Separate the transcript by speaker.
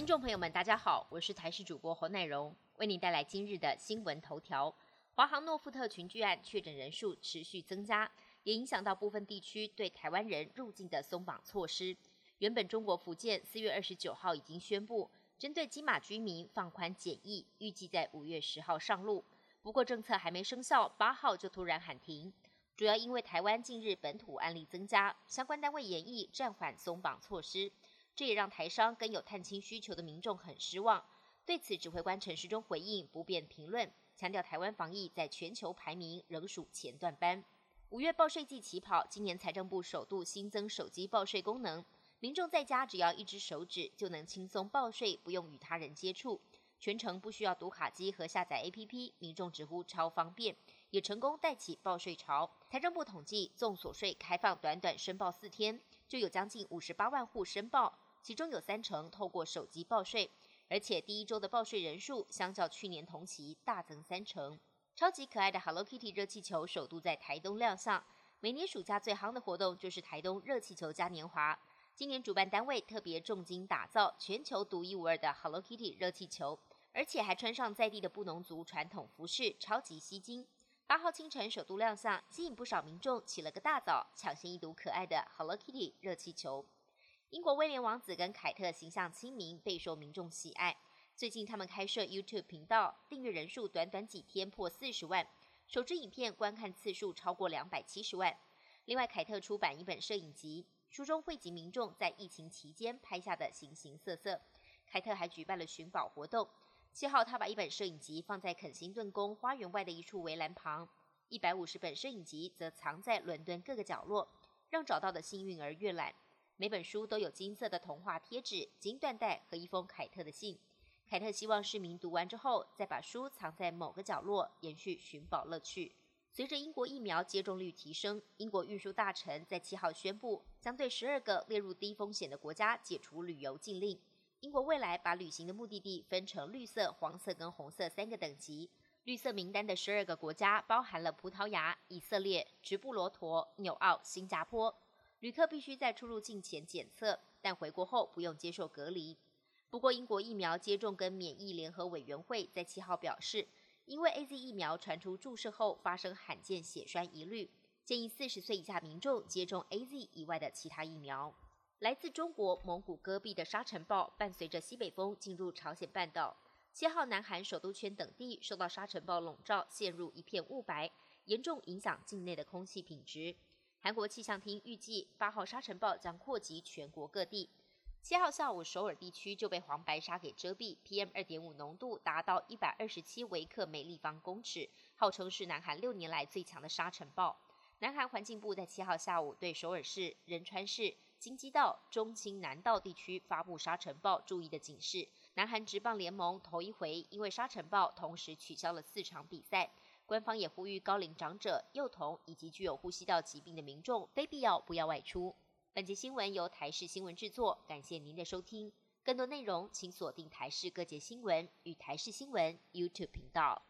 Speaker 1: 听众朋友们，大家好，我是台视主播侯乃荣，为您带来今日的新闻头条。华航诺富特群聚案确诊人数持续增加，也影响到部分地区对台湾人入境的松绑措施。原本中国福建四月二十九号已经宣布针对金马居民放宽检疫，预计在五月十号上路。不过政策还没生效，八号就突然喊停，主要因为台湾近日本土案例增加，相关单位演绎暂缓松绑措施。这也让台商跟有探亲需求的民众很失望。对此，指挥官陈时中回应不便评论，强调台湾防疫在全球排名仍属前段班。五月报税季起跑，今年财政部首度新增手机报税功能，民众在家只要一只手指就能轻松报税，不用与他人接触，全程不需要读卡机和下载 APP，民众直呼超方便，也成功带起报税潮。财政部统计，纵所税开放短短申报四天，就有将近五十八万户申报。其中有三成透过手机报税，而且第一周的报税人数相较去年同期大增三成。超级可爱的 Hello Kitty 热气球首度在台东亮相。每年暑假最夯的活动就是台东热气球嘉年华。今年主办单位特别重金打造全球独一无二的 Hello Kitty 热气球，而且还穿上在地的布农族传统服饰，超级吸睛。八号清晨首度亮相，吸引不少民众起了个大早，抢先一睹可爱的 Hello Kitty 热气球。英国威廉王子跟凯特形象亲民，备受民众喜爱。最近他们开设 YouTube 频道，订阅人数短短几天破四十万，首支影片观看次数超过两百七十万。另外，凯特出版一本摄影集，书中汇集民众在疫情期间拍下的形形色色。凯特还举办了寻宝活动。七号，他把一本摄影集放在肯辛顿宫花园外的一处围栏旁，一百五十本摄影集则藏在伦敦各个角落，让找到的幸运儿阅览。每本书都有金色的童话贴纸、金缎带和一封凯特的信。凯特希望市民读完之后，再把书藏在某个角落，延续寻宝乐趣。随着英国疫苗接种率提升，英国运输大臣在七号宣布，将对十二个列入低风险的国家解除旅游禁令。英国未来把旅行的目的地分成绿色、黄色跟红色三个等级。绿色名单的十二个国家包含了葡萄牙、以色列、直布罗陀、纽澳、新加坡。旅客必须在出入境前检测，但回国后不用接受隔离。不过，英国疫苗接种跟免疫联合委员会在七号表示，因为 A Z 疫苗传出注射后发生罕见血栓疑虑，建议四十岁以下民众接种 A Z 以外的其他疫苗。来自中国蒙古戈壁的沙尘暴伴随着西北风进入朝鲜半岛，七号南韩首都圈等地受到沙尘暴笼罩，陷入一片雾白，严重影响境内的空气品质。韩国气象厅预计，八号沙尘暴将扩及全国各地。七号下午，首尔地区就被黄白沙给遮蔽，PM 二点五浓度达到一百二十七微克每立方公尺，号称是南韩六年来最强的沙尘暴。南韩环境部在七号下午对首尔市、仁川市、京畿道、中清南道地区发布沙尘暴注意的警示。南韩职棒联盟头一回因为沙尘暴，同时取消了四场比赛。官方也呼吁高龄长者、幼童以及具有呼吸道疾病的民众，非必要不要外出。本节新闻由台视新闻制作，感谢您的收听。更多内容请锁定台视各节新闻与台视新闻 YouTube 频道。